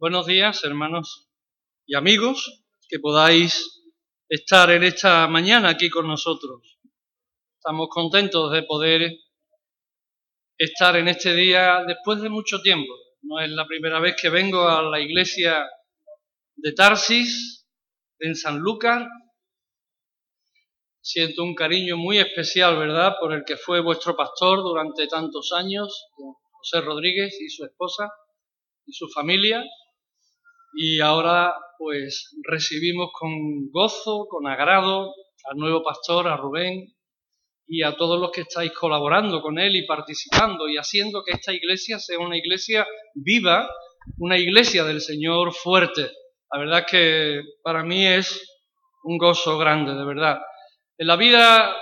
Buenos días, hermanos y amigos, que podáis estar en esta mañana aquí con nosotros. Estamos contentos de poder estar en este día después de mucho tiempo. No es la primera vez que vengo a la iglesia de Tarsis, en Sanlúcar. Siento un cariño muy especial, ¿verdad?, por el que fue vuestro pastor durante tantos años, José Rodríguez y su esposa y su familia y ahora pues recibimos con gozo, con agrado al nuevo pastor, a Rubén y a todos los que estáis colaborando con él y participando y haciendo que esta iglesia sea una iglesia viva, una iglesia del Señor fuerte. La verdad que para mí es un gozo grande, de verdad. En la vida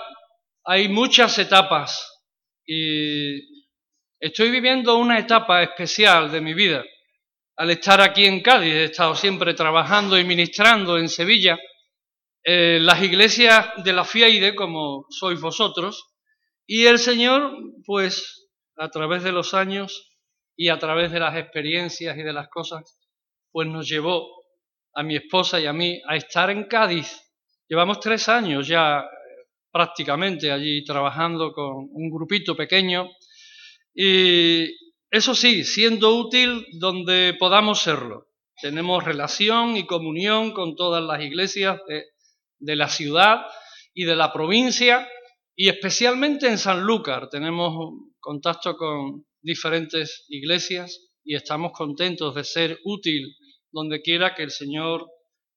hay muchas etapas y estoy viviendo una etapa especial de mi vida al estar aquí en Cádiz, he estado siempre trabajando y ministrando en Sevilla, eh, las iglesias de la FIAIDE, como sois vosotros, y el Señor, pues, a través de los años y a través de las experiencias y de las cosas, pues nos llevó a mi esposa y a mí a estar en Cádiz. Llevamos tres años ya prácticamente allí trabajando con un grupito pequeño y eso sí, siendo útil donde podamos serlo. Tenemos relación y comunión con todas las iglesias de, la ciudad y de la provincia y especialmente en Sanlúcar tenemos contacto con diferentes iglesias y estamos contentos de ser útil donde quiera que el Señor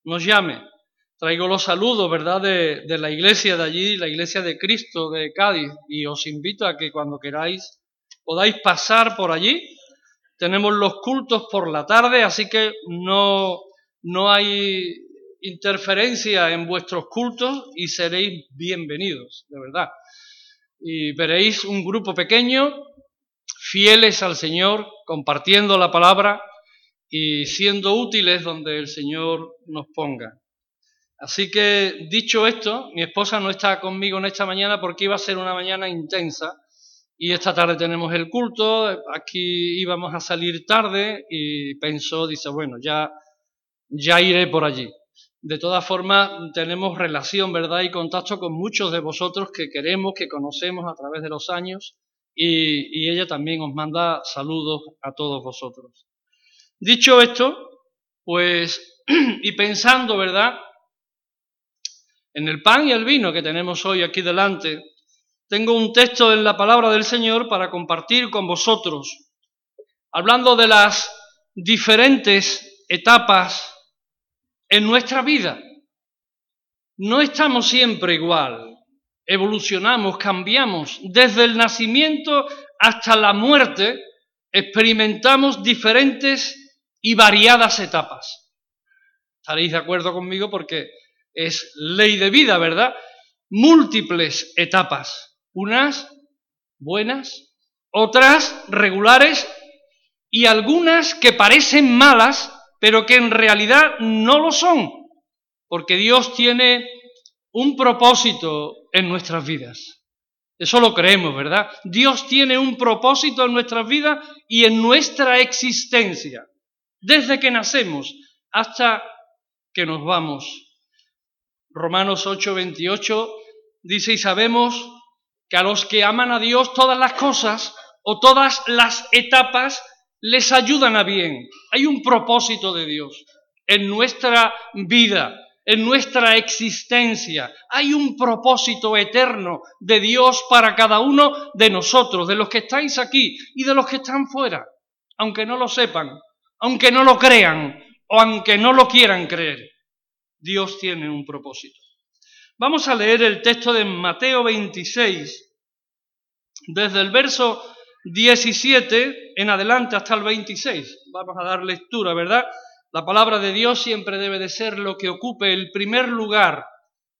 nos llame. Traigo los saludos, ¿verdad?, de, de la iglesia de allí, la iglesia de Cristo de Cádiz, y os invito a que cuando queráis podáis pasar por allí. Tenemos los cultos por la tarde, así que no, no hay interferencia en vuestros cultos y seréis bienvenidos, de verdad. Y veréis un grupo pequeño, fieles al Señor, compartiendo la palabra y siendo útiles donde el Señor nos ponga. Así que, dicho esto, mi esposa no está conmigo en esta mañana porque iba a ser una mañana intensa y esta tarde tenemos el culto, aquí íbamos a salir tarde y pensó, dice, bueno, ya, ya iré por allí. De todas formas, tenemos relación, ¿verdad? Y contacto con muchos de vosotros que queremos, que conocemos a través de los años y, y ella también os manda saludos a todos vosotros. Dicho esto, pues, y pensando, ¿verdad? En el pan y el vino que tenemos hoy aquí delante, tengo un texto en la palabra del Señor para compartir con vosotros, hablando de las diferentes etapas en nuestra vida. No estamos siempre igual, evolucionamos, cambiamos. Desde el nacimiento hasta la muerte experimentamos diferentes y variadas etapas. Estaréis de acuerdo conmigo porque es ley de vida, ¿verdad? Múltiples etapas unas buenas, otras regulares y algunas que parecen malas, pero que en realidad no lo son, porque Dios tiene un propósito en nuestras vidas. Eso lo creemos, ¿verdad? Dios tiene un propósito en nuestras vidas y en nuestra existencia, desde que nacemos hasta que nos vamos. Romanos 8:28 dice, y sabemos que a los que aman a Dios todas las cosas o todas las etapas les ayudan a bien. Hay un propósito de Dios en nuestra vida, en nuestra existencia. Hay un propósito eterno de Dios para cada uno de nosotros, de los que estáis aquí y de los que están fuera, aunque no lo sepan, aunque no lo crean o aunque no lo quieran creer. Dios tiene un propósito. Vamos a leer el texto de Mateo 26, desde el verso 17 en adelante hasta el 26. Vamos a dar lectura, ¿verdad? La palabra de Dios siempre debe de ser lo que ocupe el primer lugar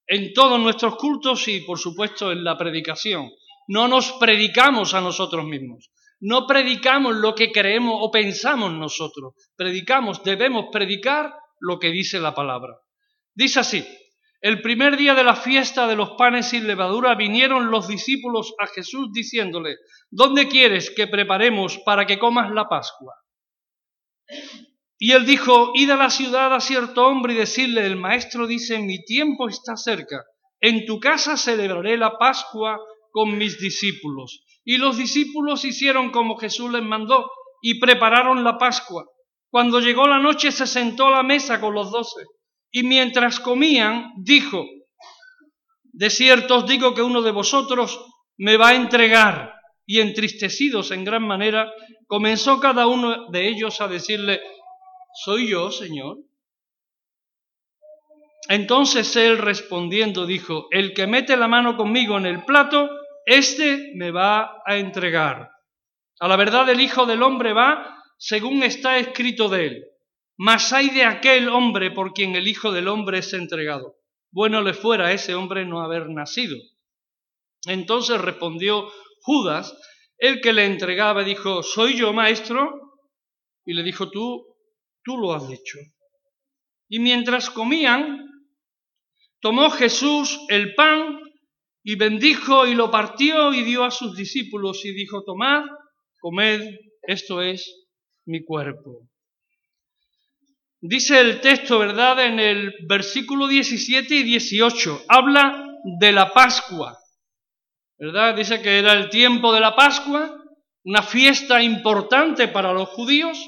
en todos nuestros cultos y, por supuesto, en la predicación. No nos predicamos a nosotros mismos. No predicamos lo que creemos o pensamos nosotros. Predicamos, debemos predicar lo que dice la palabra. Dice así, el primer día de la fiesta de los panes sin levadura vinieron los discípulos a Jesús diciéndole, ¿dónde quieres que preparemos para que comas la Pascua? Y él dijo, id a la ciudad a cierto hombre y decirle, el maestro dice, mi tiempo está cerca, en tu casa celebraré la Pascua con mis discípulos. Y los discípulos hicieron como Jesús les mandó y prepararon la Pascua. Cuando llegó la noche se sentó a la mesa con los doce y mientras comían dijo, de cierto os digo que uno de vosotros me va a entregar. Y entristecidos en gran manera, comenzó cada uno de ellos a decirle, ¿soy yo, Señor? Entonces él respondiendo dijo, el que mete la mano conmigo en el plato, éste me va a entregar. A la verdad el Hijo del Hombre va según está escrito de él. Mas hay de aquel hombre por quien el Hijo del Hombre es entregado. Bueno le fuera a ese hombre no haber nacido. Entonces respondió Judas, el que le entregaba, dijo, ¿soy yo maestro? Y le dijo, tú, tú lo has dicho. Y mientras comían, tomó Jesús el pan y bendijo y lo partió y dio a sus discípulos y dijo, tomad, comed, esto es mi cuerpo. Dice el texto, ¿verdad? En el versículo 17 y 18, habla de la Pascua, ¿verdad? Dice que era el tiempo de la Pascua, una fiesta importante para los judíos.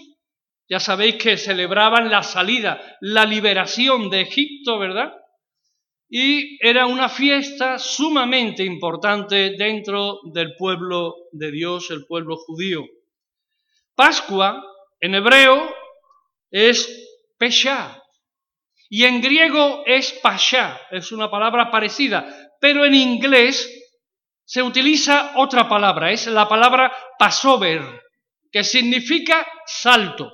Ya sabéis que celebraban la salida, la liberación de Egipto, ¿verdad? Y era una fiesta sumamente importante dentro del pueblo de Dios, el pueblo judío. Pascua, en hebreo, es Y en griego es pasha, es una palabra parecida, pero en inglés se utiliza otra palabra, es la palabra passover, que significa salto,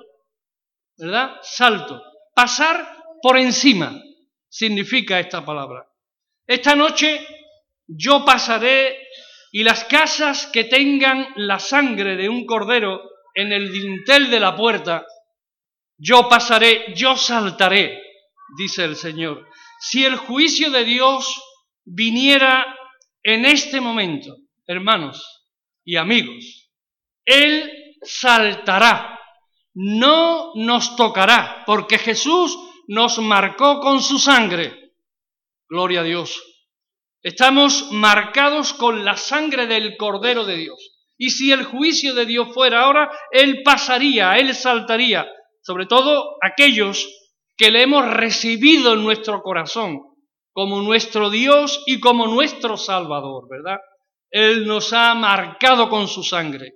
¿verdad? Salto. Pasar por encima significa esta palabra. Esta noche yo pasaré y las casas que tengan la sangre de un cordero en el dintel de la puerta, yo pasaré, yo saltaré, dice el Señor. Si el juicio de Dios viniera en este momento, hermanos y amigos, Él saltará, no nos tocará, porque Jesús nos marcó con su sangre. Gloria a Dios. Estamos marcados con la sangre del Cordero de Dios. Y si el juicio de Dios fuera ahora, Él pasaría, Él saltaría, sobre todo aquellos que le hemos recibido en nuestro corazón como nuestro Dios y como nuestro Salvador, ¿verdad? Él nos ha marcado con su sangre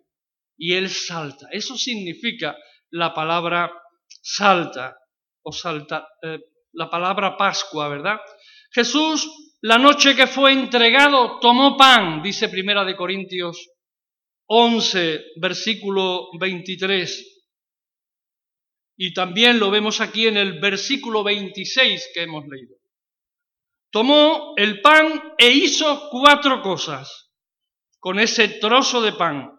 y Él salta. Eso significa la palabra salta o salta, eh, la palabra Pascua, ¿verdad? Jesús, la noche que fue entregado, tomó pan, dice Primera de Corintios 11, versículo 23. Y también lo vemos aquí en el versículo 26 que hemos leído. Tomó el pan e hizo cuatro cosas con ese trozo de pan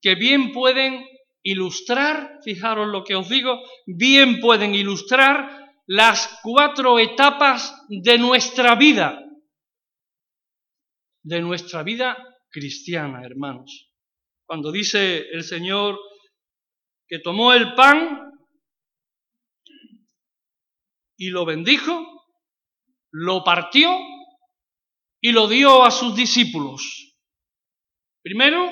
que bien pueden ilustrar, fijaros lo que os digo, bien pueden ilustrar las cuatro etapas de nuestra vida, de nuestra vida cristiana, hermanos. Cuando dice el Señor que tomó el pan y lo bendijo, lo partió y lo dio a sus discípulos. Primero,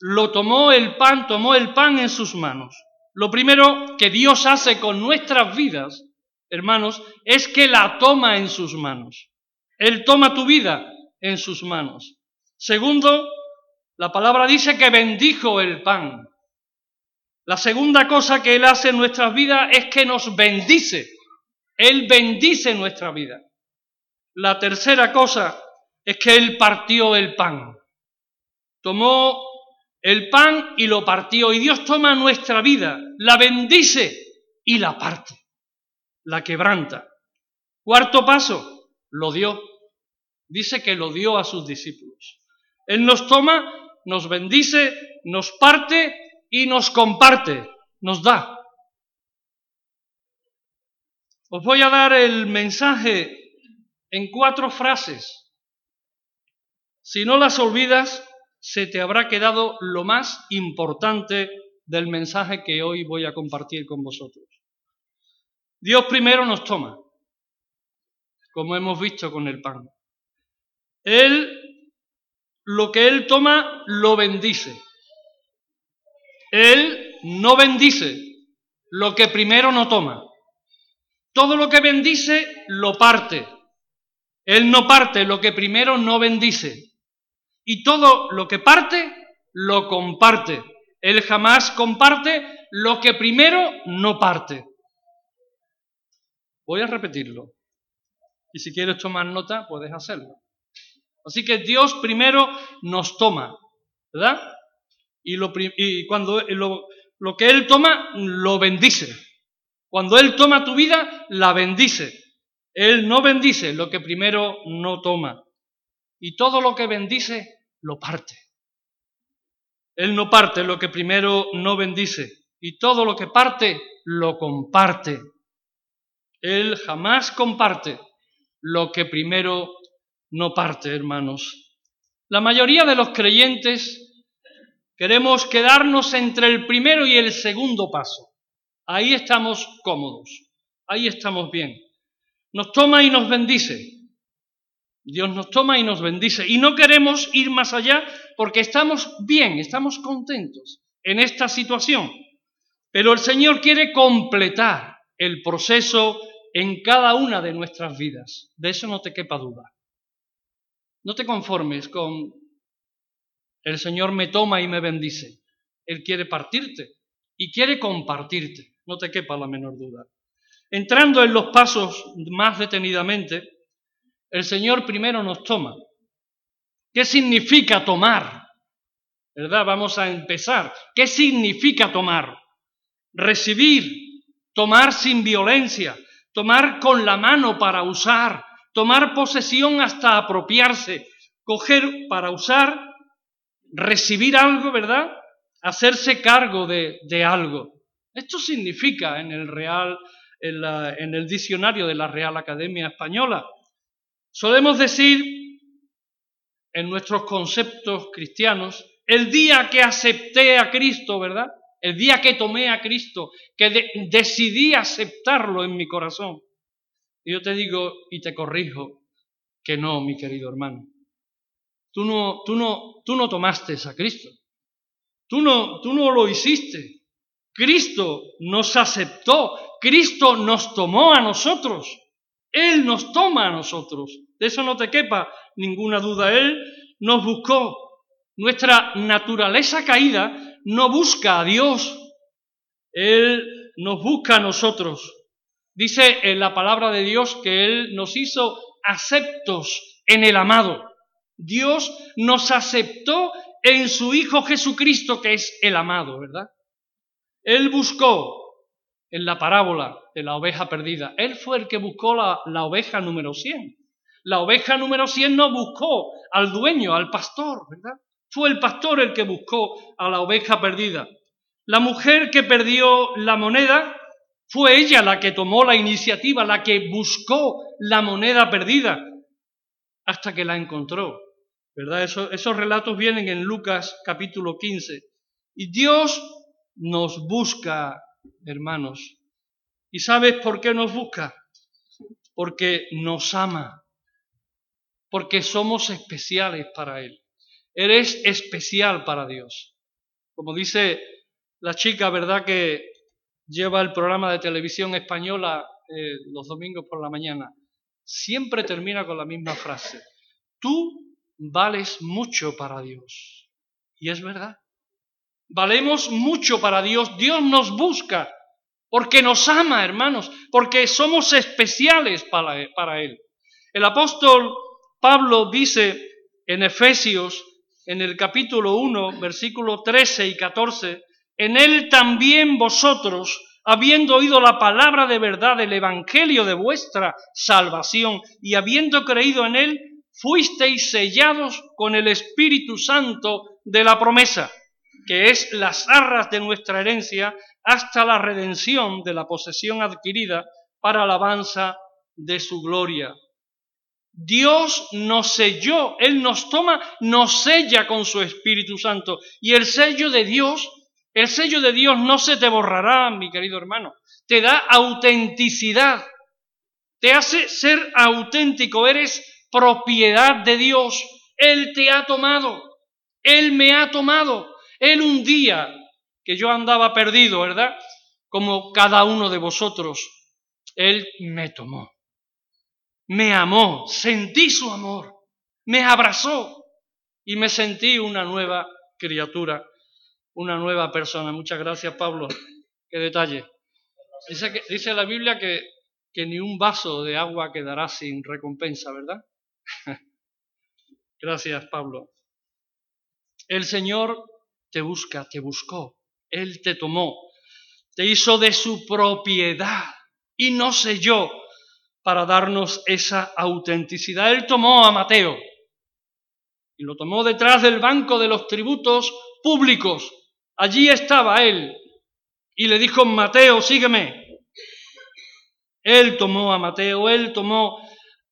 lo tomó el pan, tomó el pan en sus manos. Lo primero que Dios hace con nuestras vidas, hermanos, es que la toma en sus manos. Él toma tu vida en sus manos. Segundo, la palabra dice que bendijo el pan. La segunda cosa que Él hace en nuestras vidas es que nos bendice. Él bendice nuestra vida. La tercera cosa es que Él partió el pan. Tomó el pan y lo partió. Y Dios toma nuestra vida, la bendice y la parte, la quebranta. Cuarto paso, lo dio. Dice que lo dio a sus discípulos. Él nos toma nos bendice, nos parte y nos comparte, nos da. Os voy a dar el mensaje en cuatro frases. Si no las olvidas, se te habrá quedado lo más importante del mensaje que hoy voy a compartir con vosotros. Dios primero nos toma, como hemos visto con el pan. Él, lo que Él toma, lo bendice. Él no bendice lo que primero no toma. Todo lo que bendice, lo parte. Él no parte lo que primero no bendice. Y todo lo que parte, lo comparte. Él jamás comparte lo que primero no parte. Voy a repetirlo. Y si quieres tomar nota, puedes hacerlo. Así que Dios primero nos toma, ¿verdad? Y, lo, cuando lo que Él toma, lo bendice. Cuando Él toma tu vida, la bendice. Él no bendice lo que primero no toma. Y todo lo que bendice, lo parte. Él no parte lo que primero no bendice. Y todo lo que parte, lo comparte. Él jamás comparte lo que primero no parte, hermanos. La mayoría de los creyentes queremos quedarnos entre el primero y el segundo paso. Ahí estamos cómodos, ahí estamos bien. Nos toma y nos bendice. Dios nos toma y nos bendice. Y no queremos ir más allá porque estamos bien, estamos contentos en esta situación. Pero el Señor quiere completar el proceso en cada una de nuestras vidas. De eso no te quepa duda. No te conformes con el Señor me toma y me bendice. Él quiere partirte y quiere compartirte. No te quepa la menor duda. Entrando en los pasos más detenidamente, el Señor primero nos toma. ¿Qué significa tomar? ¿Verdad? Vamos a empezar. ¿Qué significa tomar? Recibir, tomar sin violencia, tomar con la mano para usar, tomar posesión hasta apropiarse, coger para usar, recibir algo, ¿verdad? Hacerse cargo de, algo. Esto significa en el Real, en, el diccionario de la Real Academia Española. Solemos decir en nuestros conceptos cristianos, el día que acepté a Cristo, ¿verdad? El día que tomé a Cristo, que decidí aceptarlo en mi corazón. Y yo te digo y te corrijo que no, mi querido hermano. Tú no, tú no, tú no tomaste a Cristo. Tú no, tú no lo hiciste. Cristo nos aceptó. Cristo nos tomó a nosotros. Él nos toma a nosotros. De eso no te quepa ninguna duda. Él nos buscó. Nuestra naturaleza caída no busca a Dios. Él nos busca a nosotros. Dice en la palabra de Dios que Él nos hizo aceptos en el amado. Dios nos aceptó en su Hijo Jesucristo, que es el amado, ¿verdad? Él buscó en la parábola de la oveja perdida, Él fue el que buscó la, la oveja número 100. La oveja número 100 no buscó al dueño, al pastor, ¿verdad? Fue el pastor el que buscó a la oveja perdida. La mujer que perdió la moneda fue ella la que tomó la iniciativa, la que buscó la moneda perdida hasta que la encontró. ¿Verdad? esos relatos vienen en Lucas capítulo 15. Y Dios nos busca, hermanos. ¿Y sabes por qué nos busca? Porque nos ama. Porque somos especiales para Él. Eres especial para Dios. Como dice la chica, ¿verdad? Que lleva el programa de televisión española eh, los domingos por la mañana, siempre termina con la misma frase. Tú vales mucho para Dios. Y es verdad. Valemos mucho para Dios. Dios nos busca porque nos ama, hermanos, porque somos especiales para, para Él. El apóstol Pablo dice en Efesios, en el capítulo 1, versículos 13 y 14, en él también vosotros, habiendo oído la palabra de verdad del Evangelio de vuestra salvación y habiendo creído en él, fuisteis sellados con el Espíritu Santo de la promesa, que es las arras de nuestra herencia hasta la redención de la posesión adquirida para alabanza de su gloria. Dios nos selló, Él nos toma, nos sella con su Espíritu Santo. Y el sello de Dios El sello de Dios no se te borrará, mi querido hermano. Te da autenticidad. Te hace ser auténtico. Eres propiedad de Dios. Él te ha tomado. Él me ha tomado. Él un día que yo andaba perdido, ¿verdad? Como cada uno de vosotros. Él me tomó. Me amó. Sentí su amor. Me abrazó. Y me sentí una nueva criatura una nueva persona. Muchas gracias, Pablo. Qué detalle. Dice, que, dice la Biblia que, que ni un vaso de agua quedará sin recompensa, ¿verdad? gracias, Pablo. El Señor te busca, te buscó. Él te tomó, te hizo de su propiedad y no sé yo para darnos esa autenticidad. Él tomó a Mateo y lo tomó detrás del banco de los tributos públicos Allí estaba él y le dijo, Mateo, sígueme. Él tomó a Mateo, él tomó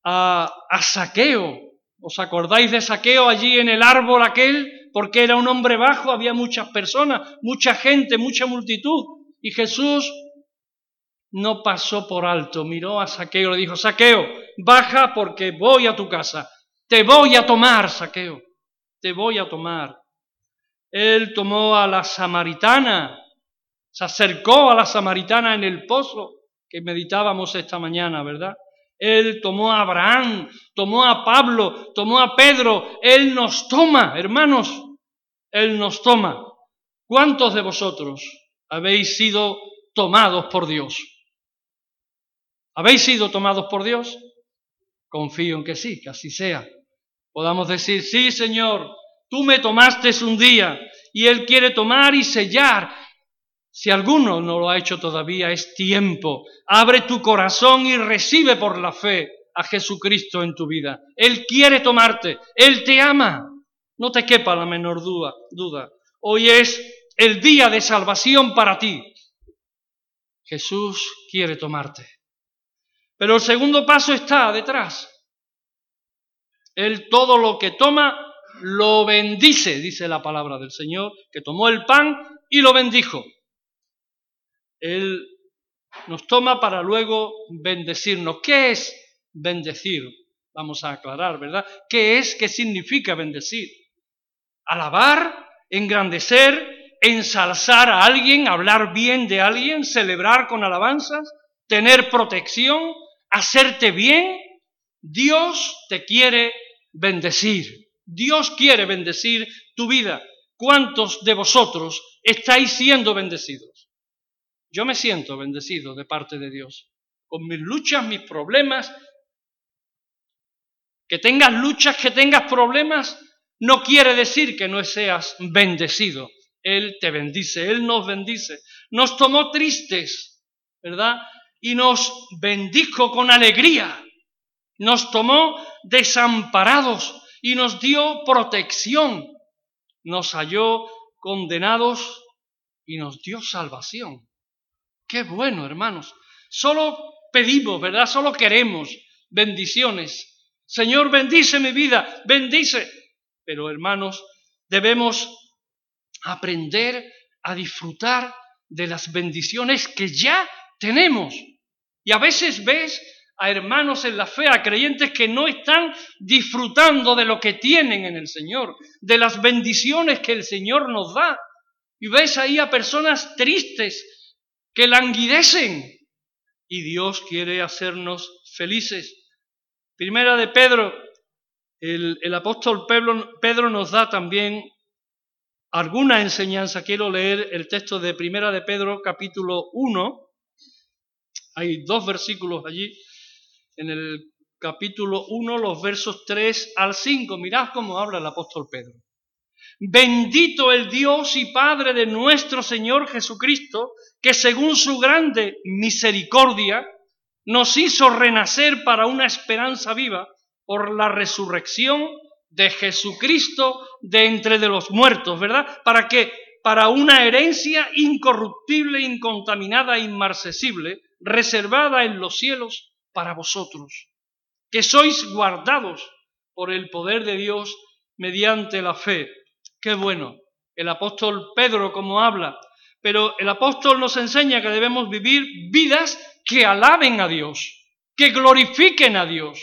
a, a Saqueo. ¿Os acordáis de Saqueo allí en el árbol aquel? Porque era un hombre bajo, había muchas personas, mucha gente, mucha multitud. Y Jesús no pasó por alto, miró a Saqueo, le dijo, Saqueo, baja porque voy a tu casa. Te voy a tomar, Saqueo, te voy a tomar. Él tomó a la samaritana, se acercó a la samaritana en el pozo que meditábamos esta mañana, ¿verdad? Él tomó a Abraham, tomó a Pablo, tomó a Pedro. Él nos toma, hermanos, Él nos toma. ¿Cuántos de vosotros habéis sido tomados por Dios? ¿Habéis sido tomados por Dios? Confío en que sí, que así sea. Podamos decir, sí, Señor, Tú me tomaste un día y Él quiere tomar y sellar. Si alguno no lo ha hecho todavía, es tiempo. Abre tu corazón y recibe por la fe a Jesucristo en tu vida. Él quiere tomarte, Él te ama. No te quepa la menor duda. duda. Hoy es el día de salvación para ti. Jesús quiere tomarte. Pero el segundo paso está detrás. Él todo lo que toma lo bendice, dice la palabra del Señor, que tomó el pan y lo bendijo. Él nos toma para luego bendecirnos. ¿Qué es bendecir? Vamos a aclarar, ¿verdad? ¿Qué es? ¿Qué significa bendecir? Alabar, engrandecer, ensalzar a alguien, hablar bien de alguien, celebrar con alabanzas, tener protección, hacerte bien. Dios te quiere bendecir. Dios quiere bendecir tu vida. ¿Cuántos de vosotros estáis siendo bendecidos? Yo me siento bendecido de parte de Dios. Con mis luchas, mis problemas. Que tengas luchas, que tengas problemas, no quiere decir que no seas bendecido. Él te bendice, Él nos bendice. Nos tomó tristes, ¿verdad? Y nos bendijo con alegría. Nos tomó desamparados y nos dio protección, nos halló condenados y nos dio salvación. Qué bueno, hermanos. Solo pedimos, ¿verdad? Solo queremos bendiciones. Señor, bendice mi vida, bendice. Pero, hermanos, debemos aprender a disfrutar de las bendiciones que ya tenemos. Y a veces ves a hermanos en la fe, a creyentes que no están disfrutando de lo que tienen en el Señor, de las bendiciones que el Señor nos da. Y ves ahí a personas tristes que languidecen. Y Dios quiere hacernos felices. Primera de Pedro, el, el apóstol Pedro, Pedro nos da también alguna enseñanza. Quiero leer el texto de Primera de Pedro, capítulo 1. Hay dos versículos allí en el capítulo 1, los versos 3 al 5. Mirad cómo habla el apóstol Pedro. Bendito el Dios y Padre de nuestro Señor Jesucristo, que según su grande misericordia nos hizo renacer para una esperanza viva por la resurrección de Jesucristo de entre de los muertos, ¿verdad? Para que para una herencia incorruptible, incontaminada, inmarcesible, reservada en los cielos para vosotros, que sois guardados por el poder de Dios mediante la fe. Qué bueno. El apóstol Pedro, como habla, Pero el apóstol nos enseña que debemos vivir vidas que alaben a Dios, que glorifiquen a Dios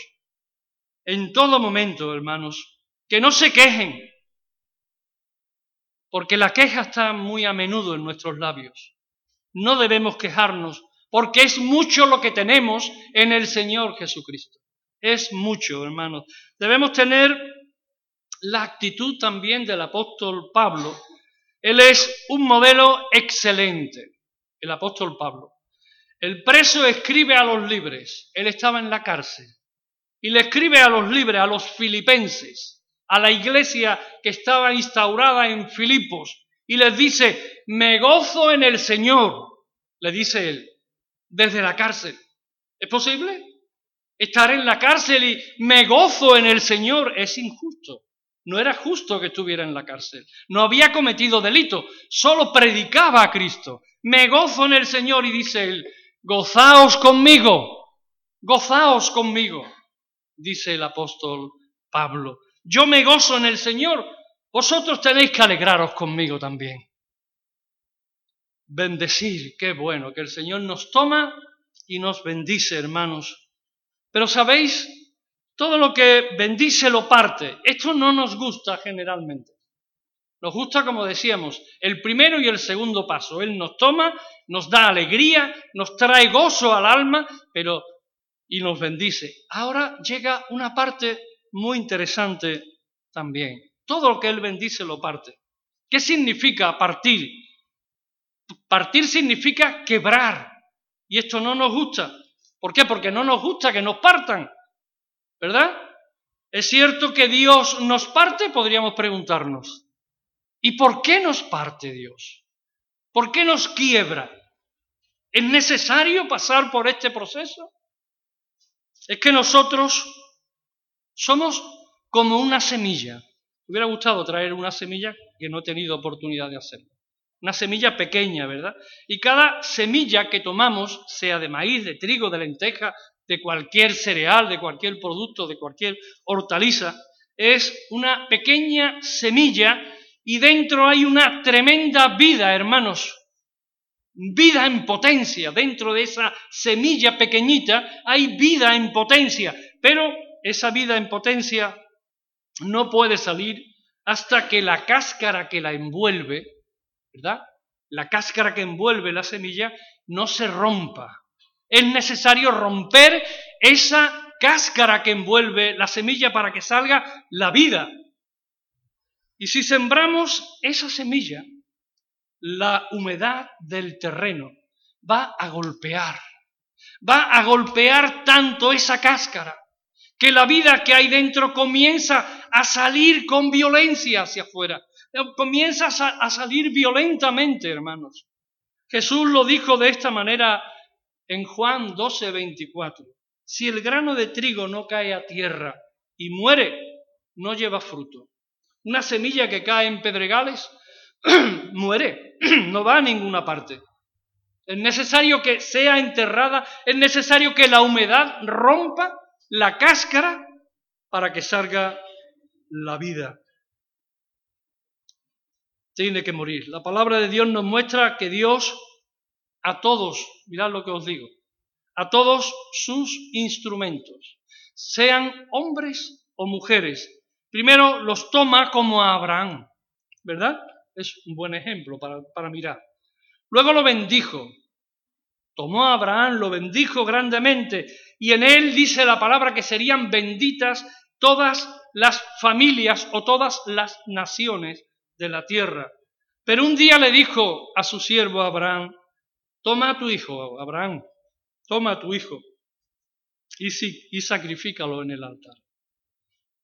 en todo momento, hermanos, que no se quejen, porque la queja está muy a menudo en nuestros labios. No debemos quejarnos, porque es mucho lo que tenemos en el Señor Jesucristo. Es mucho, hermanos. Debemos tener la actitud también del apóstol Pablo. Él es un modelo excelente, el apóstol Pablo. El preso escribe a los libres, él estaba en la cárcel, y le escribe a los libres, a los filipenses, a la iglesia que estaba instaurada en Filipos, y les dice, me gozo en el Señor, le dice él, desde la cárcel. ¿Es posible? Estar en la cárcel y me gozo en el Señor es injusto. No era justo que estuviera en la cárcel. No había cometido delito, solo predicaba a Cristo. Me gozo en el Señor y dice él, gozaos conmigo, gozaos conmigo, dice el apóstol Pablo. Yo me gozo en el Señor, vosotros tenéis que alegraros conmigo también. Bendecir, qué bueno, que el Señor nos toma y nos bendice, hermanos. Pero sabéis, todo lo que bendice lo parte. Esto no nos gusta generalmente. Nos gusta, como decíamos, el primero y el segundo paso. Él nos toma, nos da alegría, nos trae gozo al alma, pero y nos bendice. Ahora llega una parte muy interesante también. Todo lo que Él bendice lo parte. ¿Qué significa partir? Partir significa quebrar. Y esto no nos gusta. ¿Por qué? Porque no nos gusta que nos partan. ¿Verdad? ¿Es cierto que Dios nos parte? Podríamos preguntarnos. ¿Y por qué nos parte Dios? ¿Por qué nos quiebra? ¿Es necesario pasar por este proceso? Es que nosotros somos como una semilla. Me hubiera gustado traer una semilla que no he tenido oportunidad de hacerlo. Una semilla pequeña, ¿verdad? Y cada semilla que tomamos, sea de maíz, de trigo, de lenteja, de cualquier cereal, de cualquier producto, de cualquier hortaliza, es una pequeña semilla y dentro hay una tremenda vida, hermanos. Vida en potencia. Dentro de esa semilla pequeñita hay vida en potencia. Pero esa vida en potencia no puede salir hasta que la cáscara que la envuelve, ¿verdad? La cáscara que envuelve la semilla no se rompa. Es necesario romper esa cáscara que envuelve la semilla para que salga la vida. Y si sembramos esa semilla, la humedad del terreno va a golpear, va a golpear tanto esa cáscara que la vida que hay dentro comienza a salir con violencia hacia afuera, comienza a salir violentamente, hermanos. Jesús lo dijo de esta manera en Juan 12, 24. Si el grano de trigo no cae a tierra y muere, no lleva fruto. Una semilla que cae en pedregales muere, no va a ninguna parte. Es necesario que sea enterrada, es necesario que la humedad rompa la cáscara para que salga la vida. Tiene que morir. La palabra de Dios nos muestra que Dios a todos, mirad lo que os digo, a todos sus instrumentos, sean hombres o mujeres. Primero los toma como a Abraham, ¿verdad? Es un buen ejemplo para, para mirar. Luego lo bendijo. Tomó a Abraham, lo bendijo grandemente y en él dice la palabra que serían benditas todas las familias o todas las naciones de la tierra. Pero un día le dijo a su siervo Abraham, Toma a tu hijo, Abraham, toma a tu hijo y, y sacrifícalo en el altar.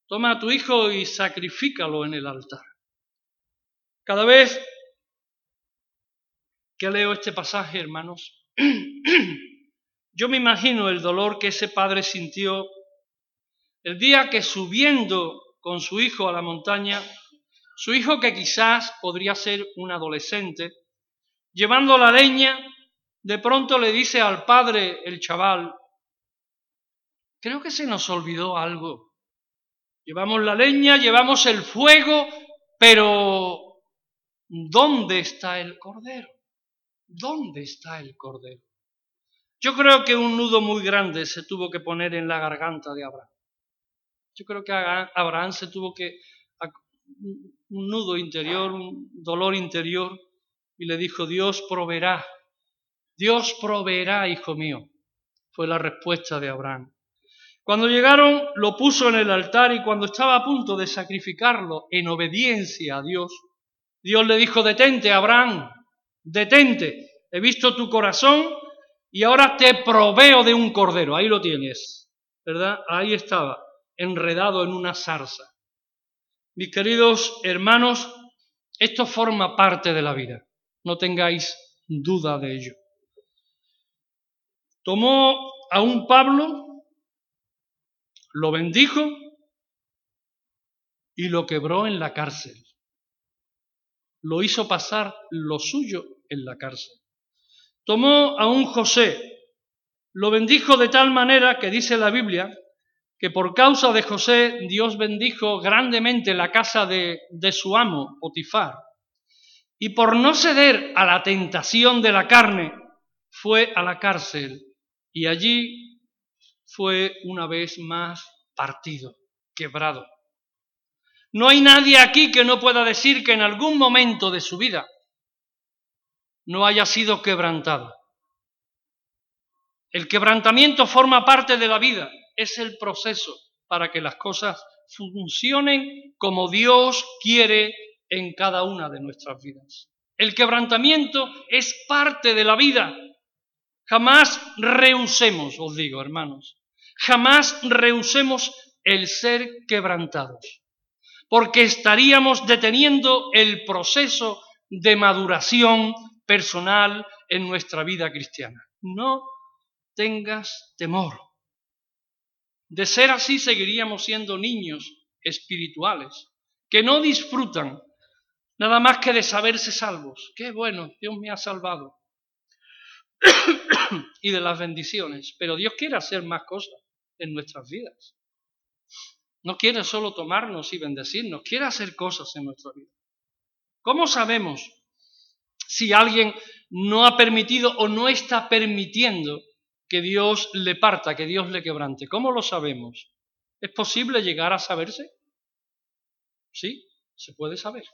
Toma a tu hijo y sacrifícalo en el altar. Cada vez que leo este pasaje, hermanos, yo me imagino el dolor que ese padre sintió el día que subiendo con su hijo a la montaña, su hijo que quizás podría ser un adolescente, llevando la leña, de pronto le dice al padre el chaval, creo que se nos olvidó algo. Llevamos la leña, llevamos el fuego, pero ¿dónde está el cordero? ¿dónde está el cordero? Yo creo que un nudo muy grande se tuvo que poner en la garganta de Abraham. Yo creo que Abraham se tuvo que un nudo interior, un dolor interior, y le dijo, Dios proveerá, Dios proveerá, hijo mío. Fue la respuesta de Abraham. Cuando llegaron, lo puso en el altar y cuando estaba a punto de sacrificarlo en obediencia a Dios, Dios le dijo, detente, Abraham, detente, he visto tu corazón y ahora te proveo de un cordero. Ahí lo tienes, ¿verdad? Ahí estaba, enredado en una zarza. Mis queridos hermanos, esto forma parte de la vida, no tengáis duda de ello. Tomó a un Pablo, lo bendijo y lo quebró en la cárcel. Lo hizo pasar lo suyo en la cárcel. Tomó a un José, lo bendijo de tal manera que dice la Biblia que por causa de José Dios bendijo grandemente la casa de, de su amo, Potifar, y por no ceder a la tentación de la carne, fue a la cárcel y allí fue una vez más partido, quebrado. No hay nadie aquí que no pueda decir que en algún momento de su vida no haya sido quebrantado. El quebrantamiento forma parte de la vida, es el proceso para que las cosas funcionen como Dios quiere en cada una de nuestras vidas. El quebrantamiento es parte de la vida. Jamás rehusemos, os digo, hermanos, jamás rehusemos el ser quebrantados, porque estaríamos deteniendo el proceso de maduración personal en nuestra vida cristiana. No tengas temor. De ser así seguiríamos siendo niños espirituales, que no disfrutan nada más que de saberse salvos. Qué bueno, Dios me ha salvado. Y de las bendiciones. Pero Dios quiere hacer más cosas en nuestras vidas. No quiere solo tomarnos y bendecirnos, quiere hacer cosas en nuestra vida. ¿Cómo sabemos si alguien no ha permitido o no está permitiendo que Dios le parta, que Dios le quebrante. ¿Cómo lo sabemos? ¿Es posible llegar a saberse? Sí, se puede saber.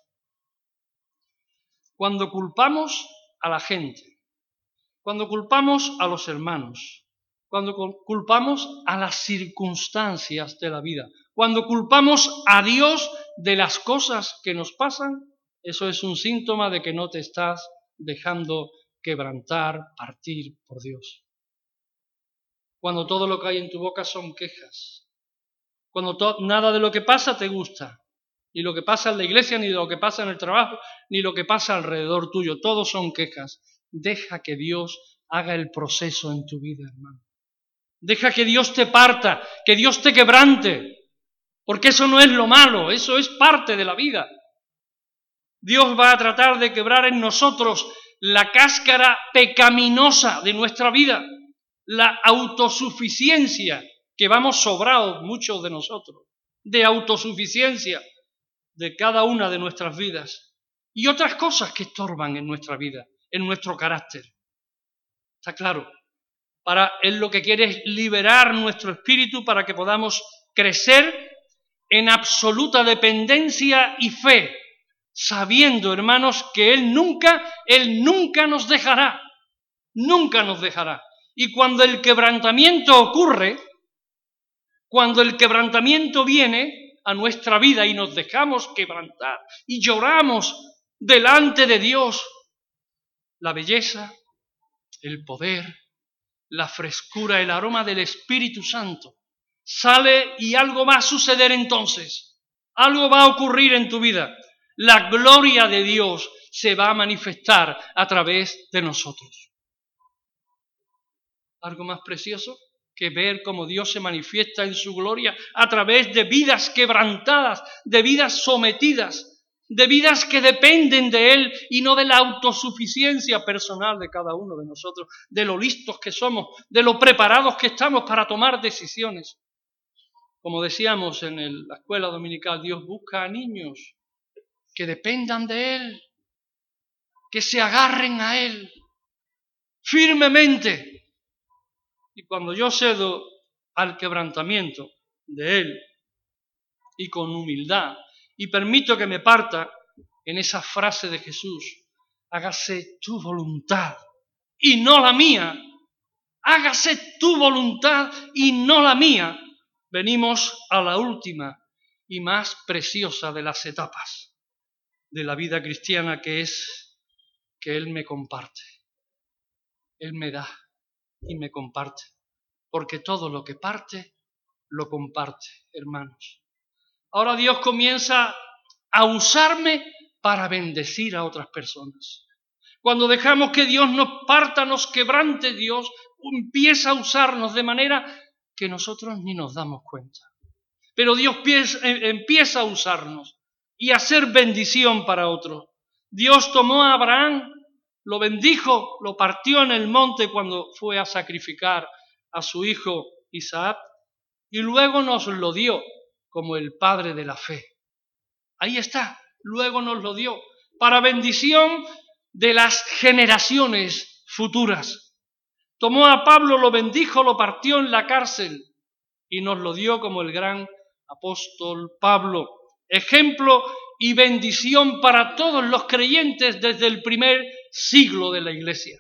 Cuando culpamos a la gente, cuando culpamos a los hermanos, cuando culpamos a las circunstancias de la vida, cuando culpamos a Dios de las cosas que nos pasan, eso es un síntoma de que no te estás dejando quebrantar, partir por Dios. Cuando todo lo que hay en tu boca son quejas, cuando nada de lo que pasa te gusta, ni lo que pasa en la iglesia, ni lo que pasa en el trabajo, ni lo que pasa alrededor tuyo, todos son quejas. Deja que Dios haga el proceso en tu vida, hermano. Deja que Dios te parta, que Dios te quebrante, porque eso no es lo malo, eso es parte de la vida. Dios va a tratar de quebrar en nosotros la cáscara pecaminosa de nuestra vida la autosuficiencia, que vamos sobrados muchos de nosotros, de autosuficiencia de cada una de nuestras vidas y otras cosas que estorban en nuestra vida, en nuestro carácter. Está claro. Para él lo que quiere es liberar nuestro espíritu para que podamos crecer en absoluta dependencia y fe, sabiendo, hermanos, que él nunca, él nunca nos dejará, nunca nos dejará. Y cuando el quebrantamiento ocurre, cuando el quebrantamiento viene a nuestra vida y nos dejamos quebrantar y lloramos delante de Dios, la belleza, el poder, la frescura, el aroma del Espíritu Santo. Sale y algo va a suceder entonces, algo va a ocurrir en tu vida. La gloria de Dios se va a manifestar a través de nosotros. Algo más precioso que ver cómo Dios se manifiesta en su gloria a través de vidas quebrantadas, de vidas sometidas, de vidas que dependen de Él y no de la autosuficiencia personal de cada uno de nosotros, de lo listos que somos, de lo preparados que estamos para tomar decisiones. Como decíamos en la escuela dominical, Dios busca a niños que dependan de Él, que se agarren a Él, firmemente. Y cuando yo cedo al quebrantamiento de Él y con humildad y permito que me parta en esa frase de Jesús, hágase tu voluntad y no la mía, hágase tu voluntad y no la mía, venimos a la última y más preciosa de las etapas de la vida cristiana que es que Él me comparte. Él me da y me comparte. Porque todo lo que parte, lo comparte, hermanos. Ahora Dios comienza a usarme para bendecir a otras personas. Cuando dejamos que Dios nos parta, nos quebrante, Dios empieza a usarnos de manera que nosotros ni nos damos cuenta. Pero Dios eh, empieza a usarnos y a hacer bendición para otros. Dios tomó a Abraham, lo bendijo, lo partió en el monte cuando fue a sacrificar a su hijo Isaac y luego nos lo dio como el padre de la fe. Ahí está, luego nos lo dio para bendición de las generaciones futuras. Tomó a Pablo, lo bendijo, lo partió en la cárcel y nos lo dio como el gran apóstol Pablo. Ejemplo y bendición para todos los creyentes desde el primer siglo de la iglesia.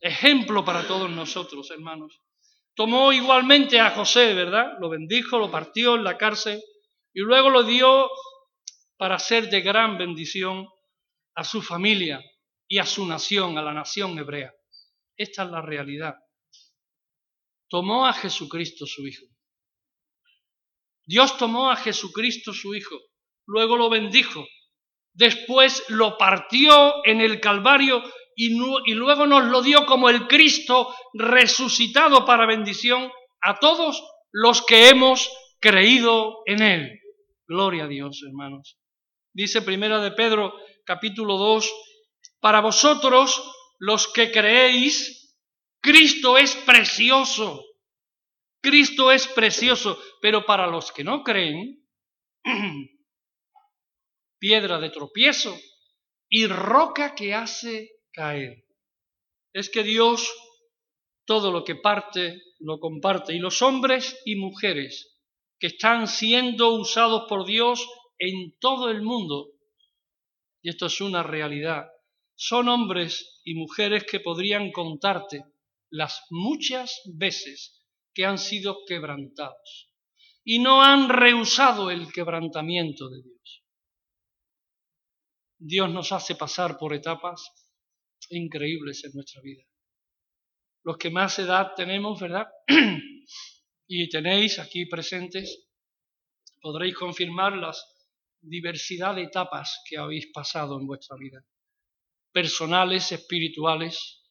Ejemplo para todos nosotros, hermanos. Tomó igualmente a José, ¿verdad? Lo bendijo, lo partió en la cárcel y luego lo dio para ser de gran bendición a su familia y a su nación, a la nación hebrea. Esta es la realidad. Tomó a Jesucristo su Hijo. Dios tomó a Jesucristo su Hijo, luego lo bendijo, después lo partió en el Calvario y, luego nos lo dio como el Cristo resucitado para bendición a todos los que hemos creído en Él. Gloria a Dios, hermanos. Dice Primera de Pedro capítulo 2, para vosotros los que creéis, Cristo es precioso. Cristo es precioso, pero para los que no creen, piedra de tropiezo y roca que hace caer. Es que Dios todo lo que parte lo comparte y los hombres y mujeres que están siendo usados por Dios en todo el mundo y esto es una realidad, son hombres y mujeres que podrían contarte las muchas veces que han sido quebrantados y no han rehusado el quebrantamiento de Dios. Dios nos hace pasar por etapas increíbles en nuestra vida. Los que más edad tenemos, ¿verdad? y tenéis aquí presentes, podréis confirmar las diversidad de etapas que habéis pasado en vuestra vida, personales, espirituales.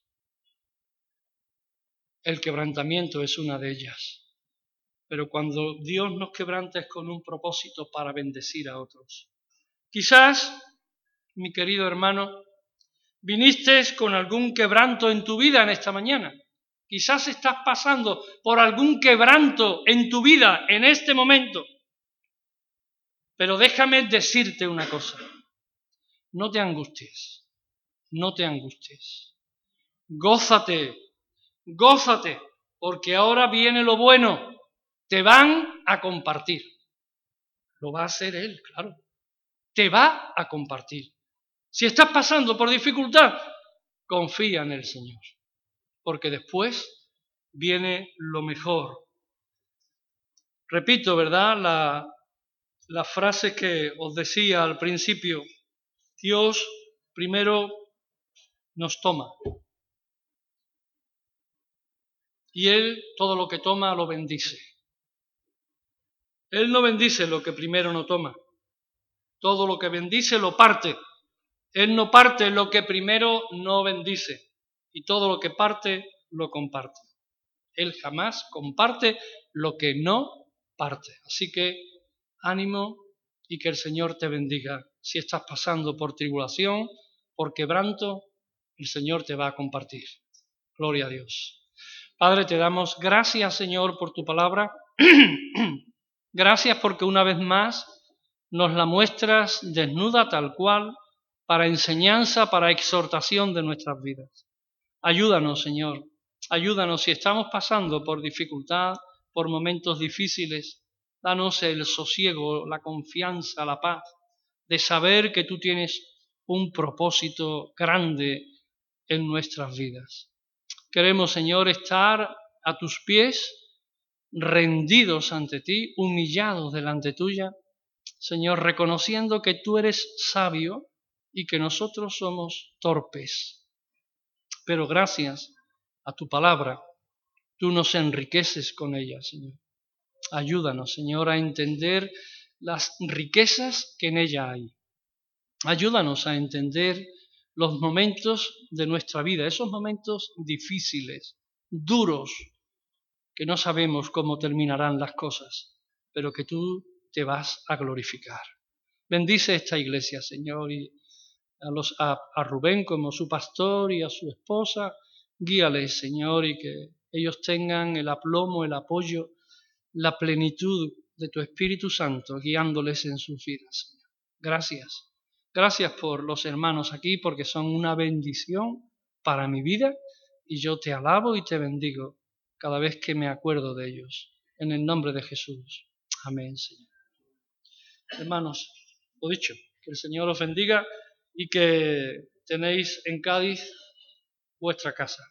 El quebrantamiento es una de ellas. Pero cuando Dios nos quebranta es con un propósito para bendecir a otros. Quizás, mi querido hermano, viniste con algún quebranto en tu vida en esta mañana. Quizás estás pasando por algún quebranto en tu vida en este momento. Pero déjame decirte una cosa. No te angusties, no te angusties. Gózate, gózate, porque ahora viene lo bueno. Te van a compartir. Lo va a hacer Él, claro. Te va a compartir. Si estás pasando por dificultad, confía en el Señor, porque después viene lo mejor. Repito, ¿verdad? La, la frase que os decía al principio. Dios primero nos toma. Y Él todo lo que toma lo bendice. Él no bendice lo que primero no toma. Todo lo que bendice lo parte. Él no parte lo que primero no bendice. Y todo lo que parte lo comparte. Él jamás comparte lo que no parte. Así que ánimo y que el Señor te bendiga. Si estás pasando por tribulación, por quebranto, el Señor te va a compartir. Gloria a Dios. Padre, te damos gracias, Señor, por tu palabra. gracias porque una vez más nos la muestras desnuda tal cual para enseñanza, para exhortación de nuestras vidas. Ayúdanos, Señor. Ayúdanos si estamos pasando por dificultad, por momentos difíciles. Danos el sosiego, la confianza, la paz de saber que tú tienes un propósito grande en nuestras vidas. Queremos, Señor, estar a tus pies, rendidos ante ti, humillados delante tuya, Señor, reconociendo que tú eres sabio y que nosotros somos torpes. Pero gracias a tu palabra, tú nos enriqueces con ella, Señor. Ayúdanos, Señor, a entender las riquezas que en ella hay. Ayúdanos a entender los momentos de nuestra vida, esos momentos difíciles, duros, que no sabemos cómo terminarán las cosas, pero que tú te vas a glorificar. Bendice esta iglesia, Señor, a, Rubén como su pastor y a su esposa, guíales, Señor, y que ellos tengan el aplomo, el apoyo, la plenitud de tu Espíritu Santo guiándoles en sus vidas. Gracias. Gracias por los hermanos aquí porque son una bendición para mi vida y yo te alabo y te bendigo cada vez que me acuerdo de ellos. En el nombre de Jesús. Amén, Señor. Hermanos, lo dicho, que el Señor os bendiga y que tenéis en Cádiz vuestra casa.